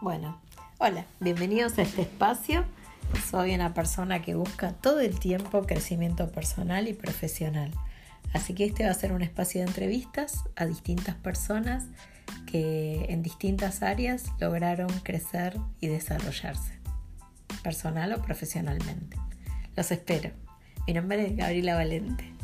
Bueno, hola, bienvenidos a este espacio. Soy una persona que busca todo el tiempo crecimiento personal y profesional. Así que este va a ser un espacio de entrevistas a distintas personas que en distintas áreas lograron crecer y desarrollarse, personal o profesionalmente. Los espero. Mi nombre es Gabriela Valente.